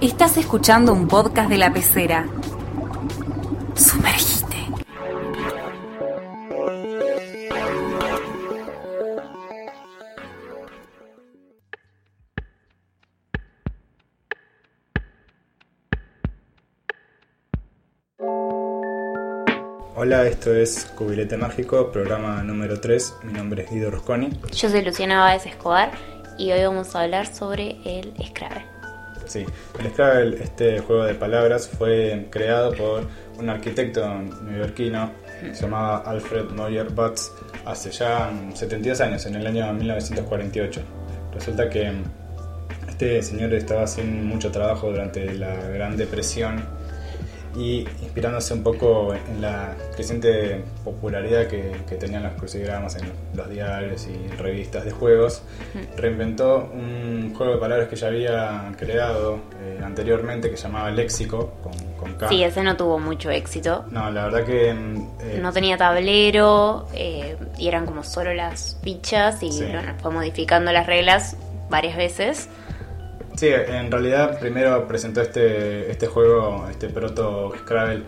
Estás escuchando un podcast de la pecera. Sumergite. Hola, esto es Cubilete Mágico, programa número 3. Mi nombre es Guido Rusconi. Yo soy Luciana Báez Escobar y hoy vamos a hablar sobre el Scrabble. Sí, el Scrabble, este juego de palabras, fue creado por un arquitecto neoyorquino que se llamaba Alfred Moyer Butts hace ya 72 años, en el año 1948. Resulta que este señor estaba haciendo mucho trabajo durante la Gran Depresión y inspirándose un poco en la creciente popularidad que, que tenían los crucigramas en los diarios y revistas de juegos, reinventó un juego de palabras que ya había creado eh, anteriormente que llamaba Léxico con, con K. Sí, ese no tuvo mucho éxito. No, la verdad que... eh, No tenía tablero eh, y eran como solo las fichas y Sí. bueno, fue modificando las reglas varias veces. Sí, en realidad primero presentó este, este juego, este proto Scrabble,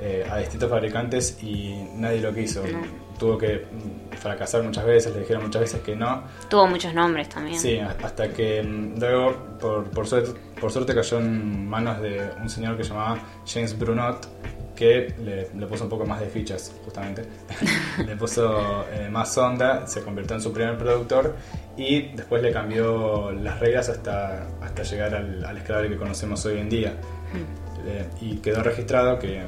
eh, a distintos fabricantes y nadie lo quiso. No. Tuvo que mm, fracasar muchas veces, le dijeron muchas veces que no. Tuvo muchos nombres también. Sí, hasta que mm, luego, por, por, suerte, por suerte, cayó en manos de un señor que se llamaba James Brunot, que le, le puso un poco más de fichas, justamente. le puso eh, más onda, se convirtió en su primer productor y después le cambió las reglas hasta, hasta llegar al, al Scrabble que conocemos hoy en día. Eh, y quedó registrado que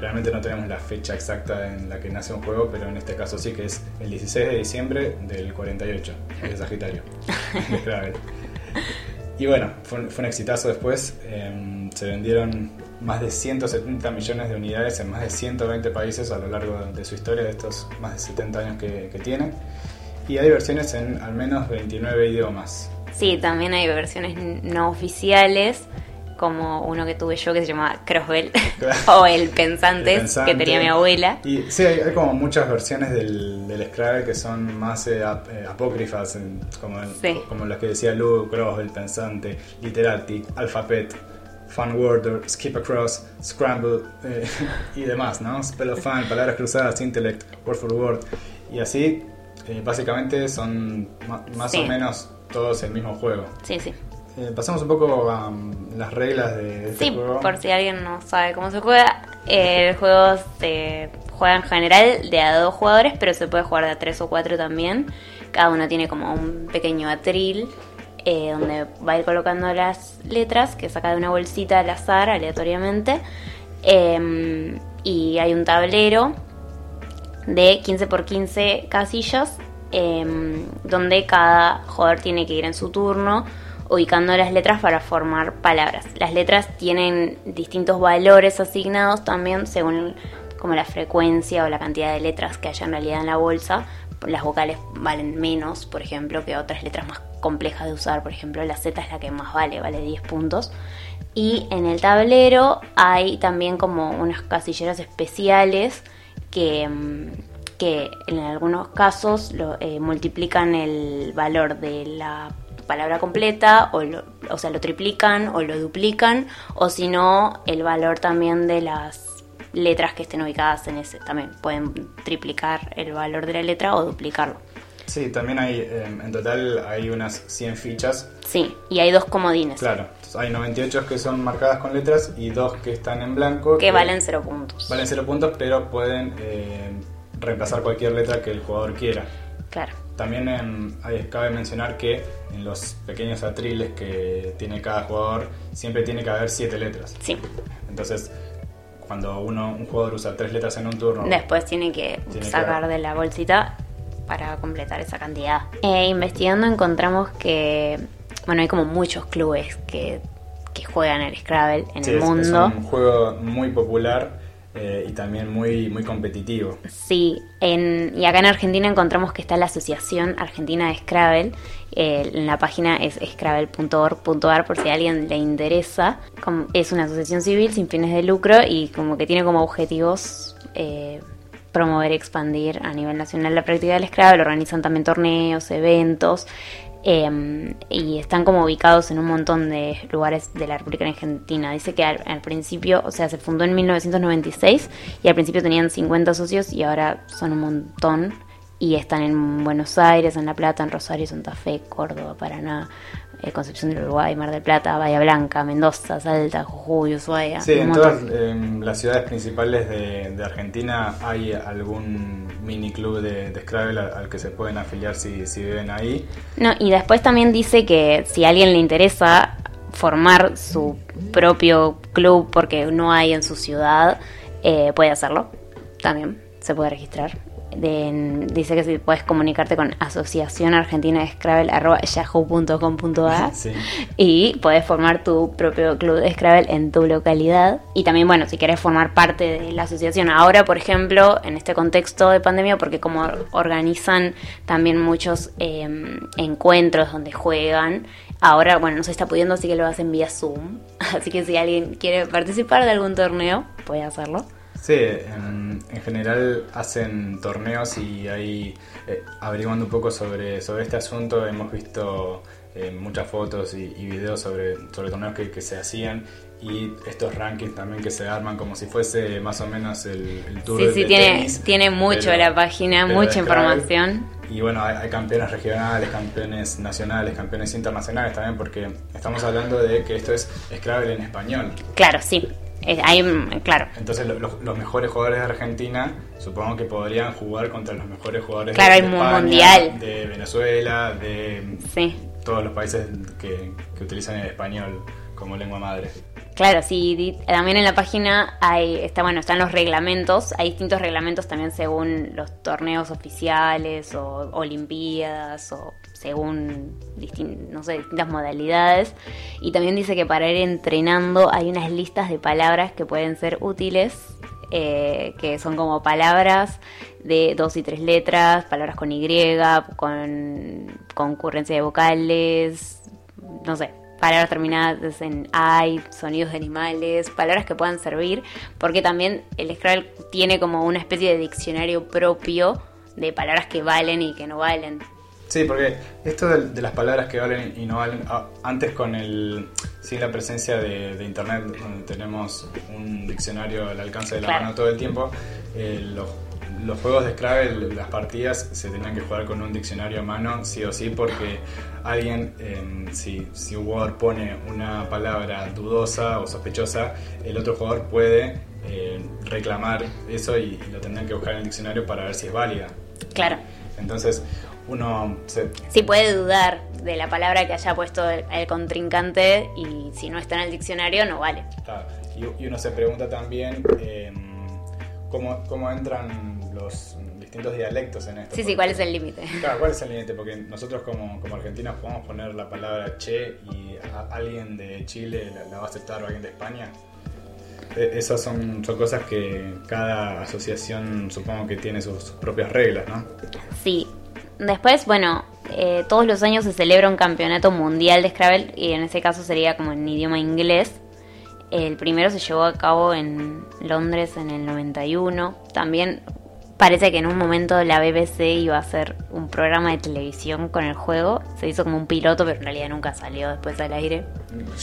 realmente no tenemos la fecha exacta en la que nace un juego, pero en este caso sí que es el 16 de diciembre del 48, de Sagitario. el Scrabble. Y bueno, fue, un- fue un exitazo después. eh, se vendieron más de 170 millones de unidades en más de 120 países a lo largo de su historia, de estos más de 70 años que, que tiene. Y hay versiones en al menos 29 idiomas. Sí, también hay versiones no oficiales, como uno que tuve yo que se llama Crossbell, o El Pensante, El Pensante. que tenía mi abuela. Y sí, hay, hay como muchas versiones del, del Scrabble que son más eh, ap- eh, apócrifas, en- como, el- Sí. como las que decía Lu, Cross, El Pensante, Literati, Alphabet, Fun Worder, Skip Across, Scramble eh, y demás, ¿no? Spell of Fun, Palabras Cruzadas, Intellect, Word for Word. Y así, eh, básicamente son más Sí. o menos todos el mismo juego. Sí, sí. Eh, pasamos un poco a um, las reglas de este Sí, juego. por si alguien no sabe cómo se juega, eh, el juego se juega en general de a dos jugadores, pero se puede jugar de a tres o cuatro también. Cada uno tiene como un pequeño atril eh, donde va a ir colocando las letras que saca de una bolsita al azar, aleatoriamente. Eh, y hay un tablero de 15 por 15 casillas, em, donde cada jugador tiene que ir en su turno ubicando las letras para formar palabras. Las letras tienen distintos valores asignados también según como la frecuencia o la cantidad de letras que haya en realidad en la bolsa. Las vocales valen menos, por ejemplo, que otras letras más complejas de usar. Por ejemplo, la Z es la que más vale, vale 10 puntos. Y en el tablero hay también como unas casilleras especiales que, que en algunos casos lo, eh, multiplican el valor de la palabra completa, o, lo- o sea, lo triplican o lo duplican, o si no, el valor también de las letras que estén ubicadas en ese. También pueden triplicar el valor de la letra o duplicarlo. Sí, también hay, eh, en total hay unas 100 fichas Sí, y hay dos comodines Claro, hay 98 que son marcadas con letras y dos que están en blanco. que valen cero puntos. Valen 0 puntos, pero pueden eh, reemplazar cualquier letra que el jugador quiera. Claro. También em, hay- cabe mencionar que en los pequeños atriles que tiene cada jugador siempre tiene que haber 7 letras. Sí. Entonces, cuando uno, un jugador usa 3 letras en un turno, Después tiene que Tiene que sacar ver. de la bolsita para completar esa cantidad. Eh, investigando encontramos que, bueno, hay como muchos clubes que, que juegan el Scrabble en sí, el es- mundo. es un juego muy popular eh, y también muy, muy competitivo. Sí, en, y acá en Argentina encontramos que está la Asociación Argentina de Scrabble. Eh, en la página es scrabble.org.ar por si a alguien le interesa. Como- es una asociación civil sin fines de lucro y como que tiene como objetivos eh, promover y expandir a nivel nacional la práctica del Scrabble. Organizan también torneos, eventos. Eh, y están como ubicados en un montón de lugares de la República Argentina. Dice que al, principio, o sea, se fundó en 1996 y al principio tenían 50 socios y ahora son un montón. Y están en Buenos Aires, en La Plata, en Rosario, Santa Fe, Córdoba, Paraná, eh, Concepción del Uruguay, Mar del Plata, Bahía Blanca, Mendoza, Salta, Jujuy, Ushuaia. Sí, en todas eh, las ciudades principales de, de, Argentina hay algún mini club de, de Scrabble al, al, que se pueden afiliar si, si viven ahí. No, y después también dice que si a alguien le interesa formar su propio club porque no hay en su ciudad, eh, puede hacerlo. También se puede registrar. De, dice que si puedes comunicarte con Asociación Argentina de Scrabble yahoo.com.ar sí. y puedes formar tu propio club de Scrabble en tu localidad. Y también bueno si quieres formar parte de la asociación ahora por ejemplo en este contexto de pandemia porque como organizan también muchos eh, encuentros donde juegan ahora bueno no se está pudiendo así que lo hacen vía Zoom. Así que si alguien quiere participar de algún torneo puede hacerlo Sí, en, en, general hacen torneos y ahí eh, averiguando un poco sobre, sobre este asunto hemos visto eh, muchas fotos y, y, videos sobre, sobre torneos que, que, se hacían y estos rankings también que se arman como si fuese más o menos el, el tour Sí, de, sí, de tiene, tenis, tiene mucho la página, mucha información. Y bueno, hay, hay campeones regionales, campeones nacionales, campeones internacionales también, porque estamos hablando de que esto es Scrabble en español. Claro, sí. Eh, hay, claro, Entonces lo- lo- los mejores jugadores de Argentina supongo que podrían jugar contra los mejores jugadores Claro, de, hay España, mundial. de Venezuela, de sí. todos los países que, que utilizan el español como lengua madre. Claro, sí, también en la página hay, está, bueno, están los reglamentos, hay distintos reglamentos también según los torneos oficiales o olimpiadas o según no sé, distintas modalidades. Y también dice que para ir entrenando hay unas listas de palabras que pueden ser útiles, eh, que son como palabras de dos y tres letras, palabras con Y, con concurrencia de vocales, no sé, palabras terminadas en ay, sonidos de animales, palabras que puedan servir, porque también el Scrabble tiene como una especie de diccionario propio de palabras que valen y que no valen. Sí, porque esto de, de las palabras que valen y no valen, a- antes con el sin la presencia de, de internet, donde tenemos un diccionario al alcance de la Claro. mano todo el tiempo, eh, los, los juegos de Scrabble, las partidas, se tenían que jugar con un diccionario a mano, sí o sí, porque alguien, eh, si, si un jugador pone una palabra dudosa o sospechosa, el otro jugador puede eh, reclamar eso y, y lo tendrán que buscar en el diccionario para ver si es válida. Claro. Entonces, uno se, Sí puede dudar de la palabra que haya puesto el, el contrincante y si no está en el diccionario no vale. Claro, y, y uno se pregunta también eh, ¿cómo, cómo entran los distintos dialectos en esto. Sí, sí, ¿cuál es el límite? Claro, ¿cuál es el límite? Porque nosotros como, como argentinos podemos poner la palabra che y a- alguien de Chile la, la va a aceptar o alguien de España. E- Esas son, son cosas que cada asociación supongo que tiene sus, sus propias reglas, ¿no? Sí. Después, bueno, eh, todos los años se celebra un campeonato mundial de Scrabble y en este caso sería como en idioma inglés. El primero se llevó a cabo en Londres en el 91. También parece que en un momento la BBC iba a hacer un programa de televisión con el juego. Se hizo como un piloto, pero en realidad nunca salió después al aire.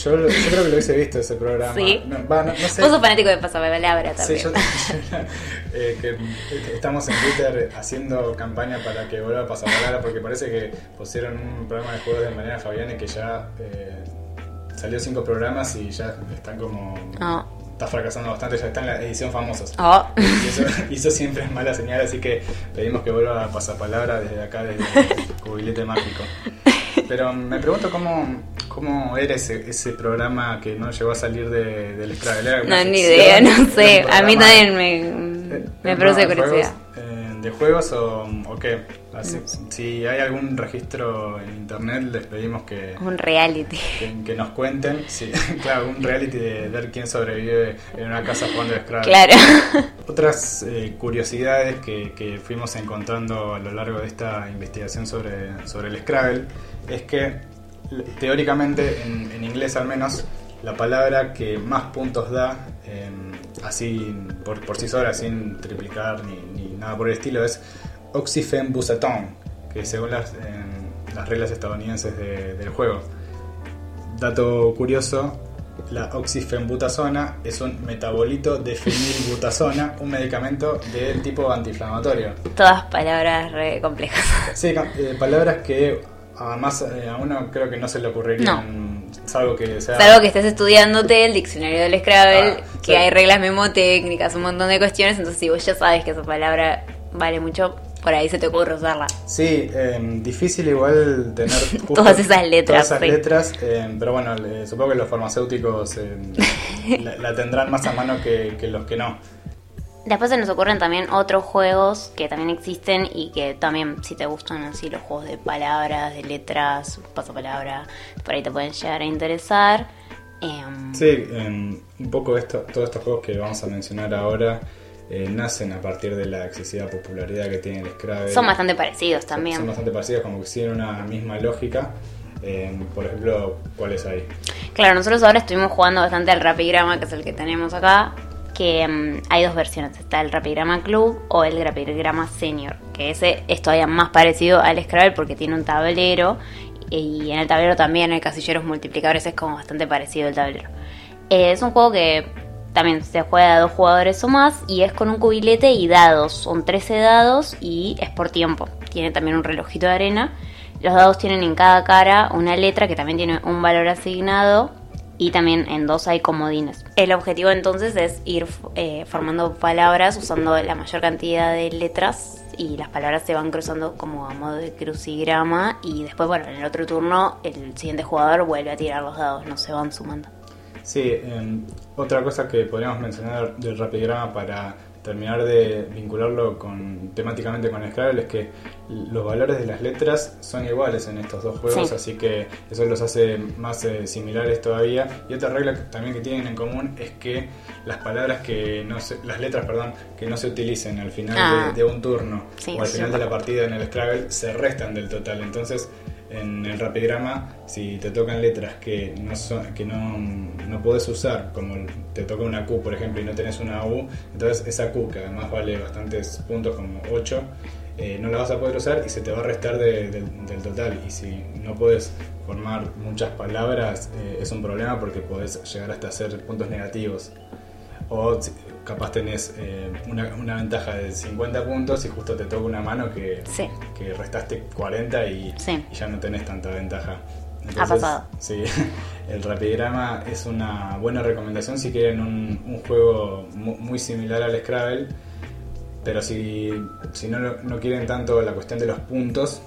Yo, lo- yo creo que lo hubiese visto ese programa. Sí. No, va, no- no sé. Vos sos fanático de Pasapalabra Sí, también. yo, eh, que que estamos en Twitter haciendo campaña para que vuelva a pasar palabra porque parece que pusieron un programa de juegos de Mariana Fabiani que ya eh, salió cinco programas y ya están como Ah. Está fracasando bastante, ya está en la edición famosos. Oh. Y eso, y eso siempre es mala señal, así que pedimos que vuelva a pasar palabra desde acá, desde el cubilete mágico. Pero me pregunto cómo, cómo era ese, ese programa que no llegó a salir de, del Scrabble. ¿Era una No, ni idea, no ¿Era un sé. A mí también me, eh, me un produce curiosidad. eh, ¿De juegos o, o qué? Así- si hay algún registro en internet, les pedimos que, Un reality. que, que nos cuenten. Sí, claro, un reality de ver quién sobrevive en una casa jugando Scrabble. Claro. Otras eh, curiosidades que, que fuimos encontrando a lo largo de esta investigación sobre, sobre el Scrabble es que teóricamente, en, en inglés al menos, la palabra que más puntos da, eh, así por, por sí sola, sin triplicar ni, ni nada por el estilo, es oxyfenbusaton, que según las, las las reglas estadounidenses de- del juego. Dato curioso, la oxifenbutasona es un metabolito de fenilbutasona, un medicamento del tipo antiinflamatorio. Todas palabras re complejas. Sí, eh, palabras que además eh, a uno creo que no se le ocurrirían, salvo que sea... Salvo que estés estudiándote el diccionario del Scrabble, Ah, que sí. hay reglas memotécnicas, un montón de cuestiones, entonces si vos ya sabes que esa palabra vale mucho, por ahí se te ocurre usarla. Sí, eh, difícil igual tener justo Todas esas letras, Todas esas sí. letras, eh, pero bueno, supongo que los farmacéuticos eh, la, la tendrán más a mano que, que los que no. Después se nos ocurren también otros juegos que también existen y que también, si te gustan así los juegos de palabras, de letras, pasapalabra, por ahí te pueden llegar a interesar. Em, Sí, un poco esto, todos estos juegos que vamos a mencionar ahora eh, nacen a partir de la excesiva popularidad que tiene el Scrabble. Son bastante parecidos también. Son bastante parecidos, como que tienen una misma lógica. Eh, por ejemplo, ¿cuáles hay? Claro, nosotros ahora estuvimos jugando bastante al Rapigrama, que es el que tenemos acá, que mm, hay dos versiones, está el Rapigrama Club o el Rapigrama Senior, que ese es todavía más parecido al Scrabble porque tiene un tablero y en el tablero también hay casilleros multiplicadores, es como bastante parecido el tablero. Eh, es un juego que también se juega a dos jugadores o más y es con un cubilete y dados, son 13 dados y es por tiempo, tiene también un relojito de arena. Los dados tienen en cada cara una letra que también tiene un valor asignado y también en dos hay comodines. El objetivo entonces es ir eh, formando palabras usando la mayor cantidad de letras y las palabras se van cruzando como a modo de crucigrama y después, bueno, en el otro turno el siguiente jugador vuelve a tirar los dados, no se van sumando. Sí, eh, otra cosa que podríamos mencionar del rapigrama para terminar de vincularlo con temáticamente con Scrabble es que los valores de las letras son iguales en estos dos juegos, Sí. así que eso los hace más eh, similares todavía. Y otra regla que- también que tienen en común es que las palabras que no se, las letras, perdón, que no se utilicen al final Ah. de, de un turno Sí, o al final sí. de la partida en el Scrabble se restan del total. Entonces, en el rapigrama, si te tocan letras que no son, que no, no podés usar, como te toca una Q, por ejemplo, y no tenés una U, entonces esa Q, que además vale bastantes puntos, como 8, eh, no la vas a poder usar y se te va a restar de- del- total. Y si no puedes formar muchas palabras, eh, es un problema porque podés llegar hasta hacer puntos negativos. Capaz tenés eh, una, una ventaja de 50 puntos y justo te toca una mano que, Sí. que restaste 40 y, Sí. y ya no tenés tanta ventaja. Ha pasado. Sí, el rapigrama es una buena recomendación si quieren un, un juego mu- muy similar al Scrabble, pero si, si no, no quieren tanto la cuestión de los puntos,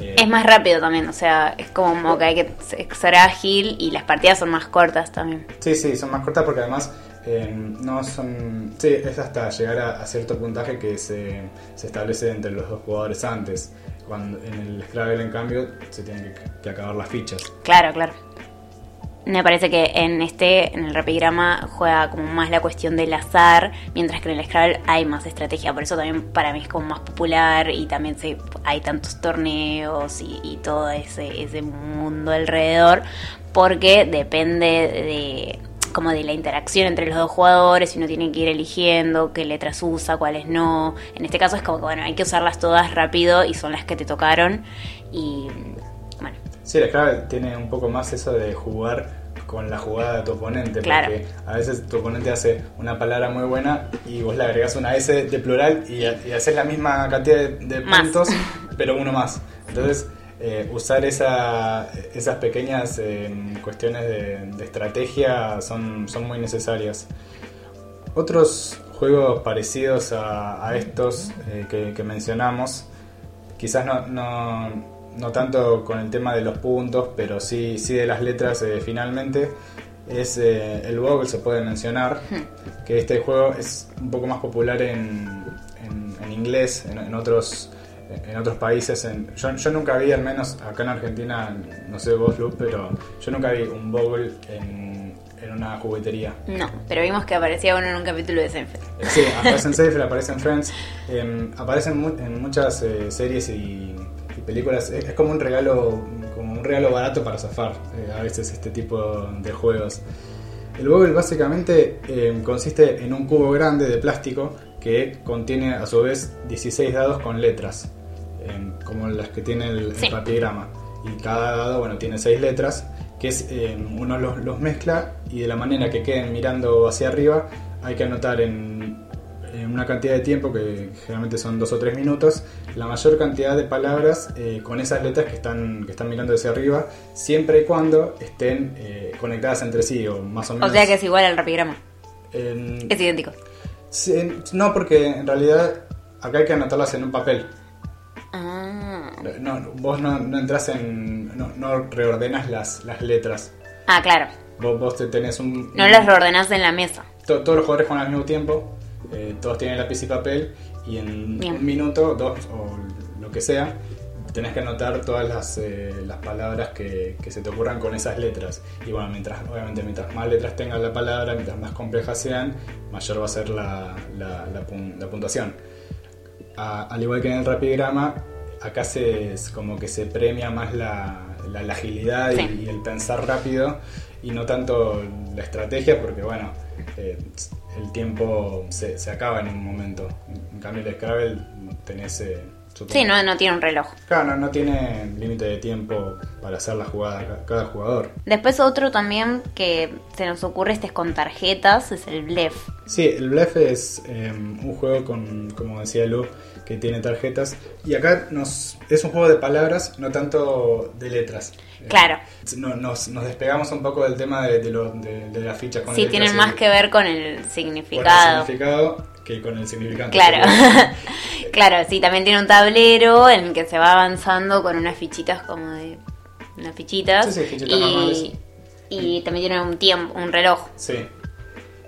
eh, Es más rápido también, o sea, es como que hay que ser ágil y las partidas son más cortas también. Sí, sí, son más cortas porque además eh, no son... Sí, es hasta llegar a, cierto puntaje que se, se establece entre los dos jugadores antes. Cuando en el Scrabble, en cambio, se tienen que, que acabar las fichas. Claro, claro. Me parece que en este, en el rapigrama, juega como más la cuestión del azar, mientras que en el Scrabble hay más estrategia. Por eso también para mí es como más popular y también se, hay tantos torneos y, y todo ese, ese mundo alrededor, porque depende de como de la interacción entre los dos jugadores y uno tiene que ir eligiendo qué letras usa, cuáles no. En este caso es como que bueno, hay que usarlas todas rápido y son las que te tocaron y bueno, Sí, el Scrabble tiene un poco más eso de jugar con la jugada de tu oponente. Claro. Porque a veces tu oponente hace una palabra muy buena y vos le agregás una S de plural y, y haces la misma cantidad de, de puntos, pero uno más. Entonces, eh, usar esa, esas pequeñas eh, cuestiones de, de estrategia son, son muy necesarias. Otros juegos parecidos a, a estos eh, que, que mencionamos, quizás no, no, no tanto con el tema de los puntos, pero sí, sí de las letras eh, finalmente, es eh, el Boggle, se puede mencionar, que este juego es un poco más popular en, en- en inglés, en, en otros en otros países. en- yo, yo nunca vi, al menos acá en Argentina, no sé vos, Luz, pero yo nunca vi un Boggle en, en una juguetería. no, pero vimos que aparecía uno en un capítulo de Seinfeld. Sí, aparece en Seinfeld, aparece en Friends, eh, aparece en, mu- en muchas eh, series y, y películas. Es, es como un regalo, como un regalo barato para zafar eh, a veces este tipo de juegos. El Boggle básicamente eh, consiste en un cubo grande de plástico que contiene a su vez 16 dados con letras, eh, como las que tiene el, el Sí. rapigrama. y cada dado bueno, tiene seis letras, que es, eh, uno los, los mezcla y de la manera que queden mirando hacia arriba hay que anotar en, en una cantidad de tiempo, que generalmente son dos o tres minutos, la mayor cantidad de palabras eh, con esas letras que están, que están mirando hacia arriba, siempre y cuando estén eh, conectadas entre sí o más o menos... O sea que es igual al rapigrama. en- Es idéntico. Sí, no, porque en realidad acá hay que anotarlas en un papel. Ah, No, vos no, no entras en. No, no reordenas las, las letras. Ah, claro. Vos, vos te tenés un. No las reordenás en la mesa. to- todos los jugadores juegan al mismo tiempo. eh, todos tienen lápiz y papel. Y en Bien. un minuto, dos o lo que sea, tenés que anotar todas las, eh, las palabras que, que se te ocurran con esas letras. Y bueno, mientras, obviamente, mientras más letras tenga la palabra, mientras más complejas sean, mayor va a ser la, la- la pun- la puntuación. A- al igual que en el rapigrama, acá se, es como que se premia más la, agilidad y- Sí. y, el pensar rápido y no tanto la estrategia, porque bueno, eh, el tiempo se, se acaba en un momento. En cambio, el Scrabble tenés. eh, supongo- Sí, no, no tiene un reloj. Claro, no, no tiene límite de tiempo para hacer la jugada ca- cada jugador. Después otro también que se nos ocurre este es con tarjetas, es el blef. Sí, el Bluff es eh, un juego con, como decía Lu, que tiene tarjetas. Y acá nos, es un juego de palabras, no tanto de letras. Eh, Claro. no- nos, nos despegamos un poco del tema de, de, lo- de- de las fichas con Sí, letras tienen más que ver con el con el significado. Que con el significante. Claro. Claro, sí, también tiene un tablero en el que se va avanzando con unas fichitas como de. unas fichitas. Sí, sí, fichitas normales. y, y también tiene un tiempo, un reloj. Sí.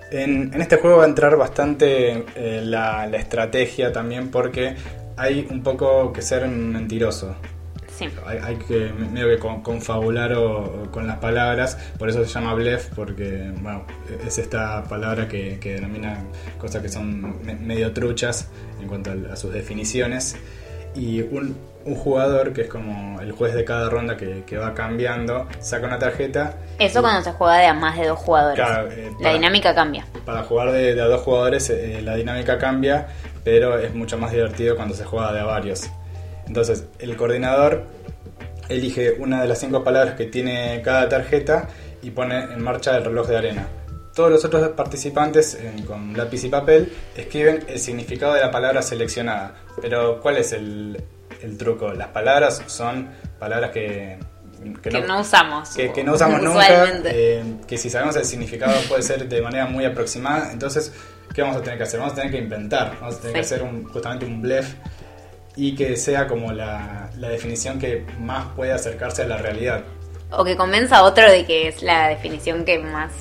En, en este juego va a entrar bastante eh, la, la estrategia también porque hay un poco que ser mentiroso. Sí. Hay, hay que medio que con- confabular o, o con las palabras, por eso se llama bluff, porque bueno, es esta palabra que, que denomina cosas que son me- medio truchas en cuanto a, a sus definiciones. Y un, un jugador, que es como el juez de cada ronda que, que va cambiando, saca una tarjeta. Eso y cuando se juega de a más de dos jugadores. Claro, eh, La dinámica cambia. Para jugar de, de a dos jugadores eh, la dinámica cambia, pero es mucho más divertido cuando se juega de a varios. Entonces, el coordinador elige una de las cinco palabras que tiene cada tarjeta y pone en marcha el reloj de arena. Todos los otros participantes en- con lápiz y papel escriben el significado de la palabra seleccionada. Pero, ¿cuál es el, el truco? Las palabras son palabras que, Que no usamos. que, que no usamos nunca, eh, que si sabemos el significado puede ser de manera muy aproximada, entonces, ¿qué vamos a tener que hacer? Vamos a tener que inventar, vamos a tener que Sí. hacer un, justamente un blef y que sea como la, la definición que más puede acercarse a la realidad. O que convenza a otro de que es la definición que más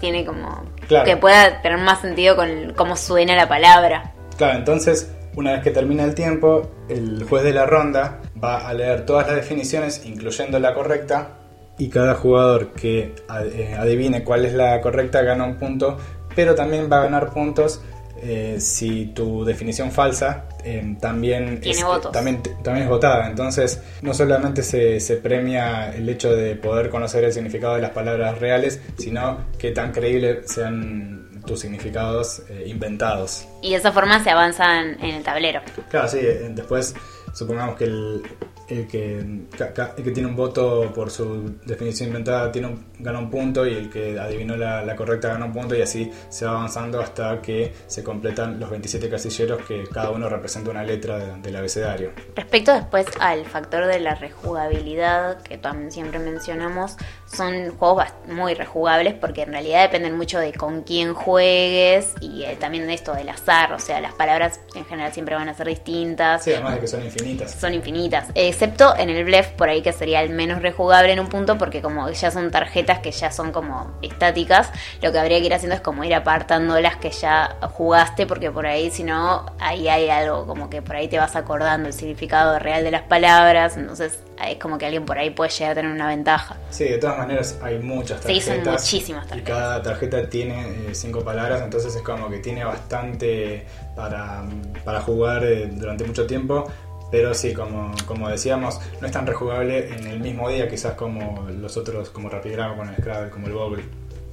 tiene como... Claro. Que pueda tener más sentido con cómo suena la palabra. Claro, entonces, una vez que termina el tiempo, el juez de la ronda va a leer todas las definiciones, incluyendo la correcta, y cada jugador que eh, adivine cuál es la correcta gana un punto, pero también va a ganar puntos eh, si tu definición falsa eh, también, es, también, también es votada. Entonces, no solamente se, se premia el hecho de poder conocer el significado de las palabras reales, sino que tan creíbles sean tus significados eh, inventados. Y de esa forma se avanzan en el tablero. Claro, sí, eh, después supongamos que el, el que, el que tiene un voto por su definición inventada tiene un- gana un punto y el que adivinó la, la correcta gana un punto y así se va avanzando hasta que se completan los 27 casilleros que cada uno representa una letra de- del abecedario. Respecto después al factor de la rejugabilidad, que también siempre mencionamos, son juegos muy rejugables porque en realidad dependen mucho de con quién juegues y eh, también de esto del azar, o sea, las palabras en general siempre van a ser distintas. Sí, además de que son infinitas. Son infinitas, excepto en el blef por ahí que sería el menos rejugable en un punto porque como ya son tarjetas que ya son como estáticas, lo que habría que ir haciendo es como ir apartando las que ya jugaste porque por ahí si no, ahí hay algo como que por ahí te vas acordando el significado real de las palabras, entonces es como que alguien por ahí puede llegar a tener una ventaja. Sí, de todas maneras hay muchas Sí, tarjetas. son muchísimas Y tarjetas. cada tarjeta tiene eh, cinco palabras, entonces es como que tiene bastante para, para jugar eh, durante mucho tiempo. Pero sí, como, como decíamos, no es tan rejugable en el mismo día, quizás como los otros, como Rapigrama, con el Scrabble, como el Google,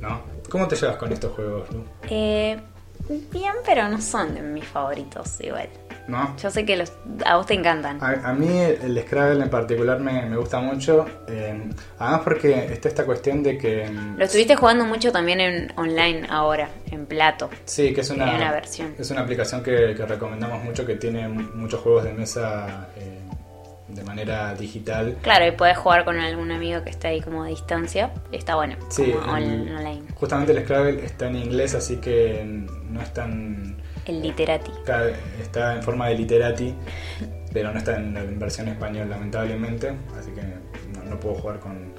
¿no? ¿Cómo te llevas con estos juegos, Lu? Eh, bien, pero no son mis favoritos igual. ¿No? Yo sé que los, a vos te encantan. A, a mí el Scrabble en particular me, me gusta mucho, eh, además porque está esta cuestión de que... mm, Lo estuviste jugando mucho también en online ahora, en plato. Sí, que es una, versión. Es una aplicación que, que recomendamos mucho que tiene muchos juegos de mesa eh, de manera digital. Claro, y podés jugar con algún amigo que está ahí como a distancia. Está bueno, Sí, el- online. Justamente el Scrabble está en inglés, así que no es tan... El literati. ca- Está en forma de literati, pero no está en la versión español, lamentablemente, así que no, puedo jugar con,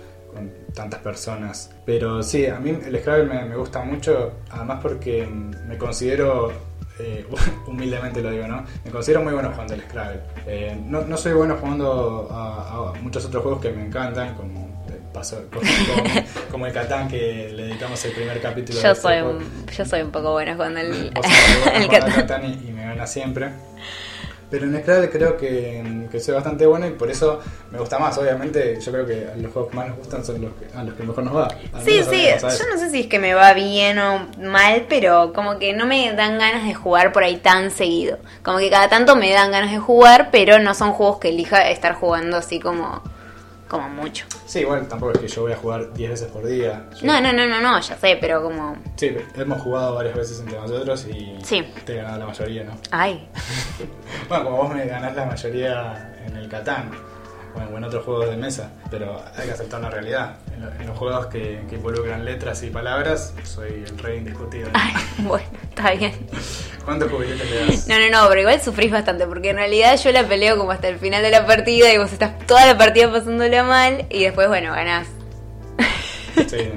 tantas personas. Pero sí, a mí el Scrabble me, gusta mucho, además porque me considero, eh, humildemente lo digo, ¿no? Me considero muy bueno jugando al Scrabble. Eh, no, no soy bueno jugando a, a muchos otros juegos que me encantan, como... pasó- como, como- el Catán que le dedicamos el primer capítulo Yo soy, un, yo soy un poco buena jugando el, Vos el Catán. Catán y, y me gana siempre. Pero en Scrabble creo que, que soy bastante bueno y por eso me gusta más. Obviamente, yo creo que los juegos que más nos gustan son los que, a los que mejor nos va. Sí, sí, yo no sé si es que me va bien o mal, pero como que no me dan ganas de jugar por ahí tan seguido. Como que cada tanto me dan ganas de jugar, pero no son juegos que elija estar jugando así como, como mucho. Sí, igual tampoco es que yo voy a jugar 10 veces por día. Yo- No, no, no, no, no, ya sé, pero como... Sí, hemos jugado varias veces entre nosotros y Sí. te he ganado la mayoría, ¿no? Ay, Bueno, como vos me ganás la mayoría en el Catán bueno, o en otros juegos de mesa, pero hay que aceptar la realidad. En, lo- en los juegos que, que involucran letras y palabras, soy el rey indiscutido. ay, bueno, está bien. ¿Cuántos jubiletes le das? No, no, no, pero igual sufrís bastante, porque en realidad yo la peleo como hasta el final de la partida y vos estás toda la partida pasándola mal y después, bueno, ganás. Sí,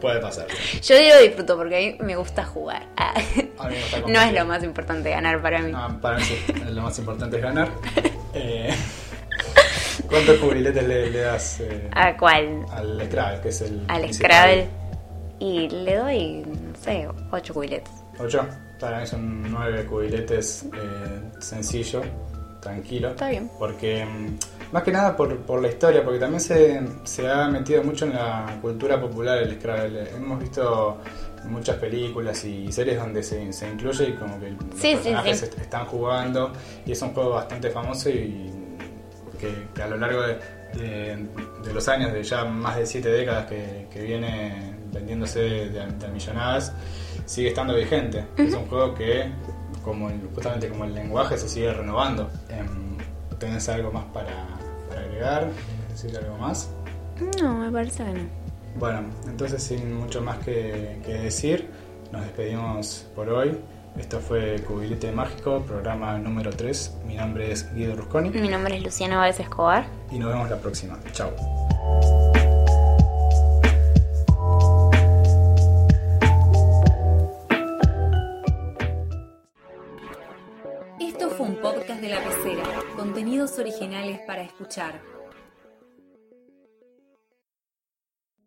puede pasar. Yo lo disfruto porque a mí me gusta jugar. Ah. A mí me gusta No es lo más importante ganar para mí. No, para mí sí, lo más importante es ganar. Eh, ¿Cuántos jubiletes le, le das eh, ¿A cuál? al Scrabble, que es el Al principal? Scrabble. Y le doy, no sé, 8 cubiletes. ¿Ocho? Para mí son nueve cubiletes eh, sencillo, tranquilo. Está bien. Porque, mm, más que nada por, por la historia, porque también se, se ha metido mucho en la cultura popular el Scrabble. Hemos visto muchas películas y series donde se, se incluye y como que los Sí, personajes sí. est- están jugando y es un juego bastante famoso y que, que a lo largo de, de- de los años, de ya más de siete décadas que, que viene vendiéndose de, de millonadas, sigue estando vigente. Es un juego que, como justamente como el lenguaje, se sigue renovando. Em, ¿Tenés algo más para, para agregar? ¿Quieres decir algo más? No, me parece que no. Bueno, entonces sin mucho más que, que decir, nos despedimos por hoy. Esto fue Cubilete Mágico, programa número 3. Mi nombre es Guido Rusconi Mi nombre es Luciano Báez Escobar. y nos vemos la próxima. Chao. Esto fue un podcast de la pecera. Contenidos originales para escuchar.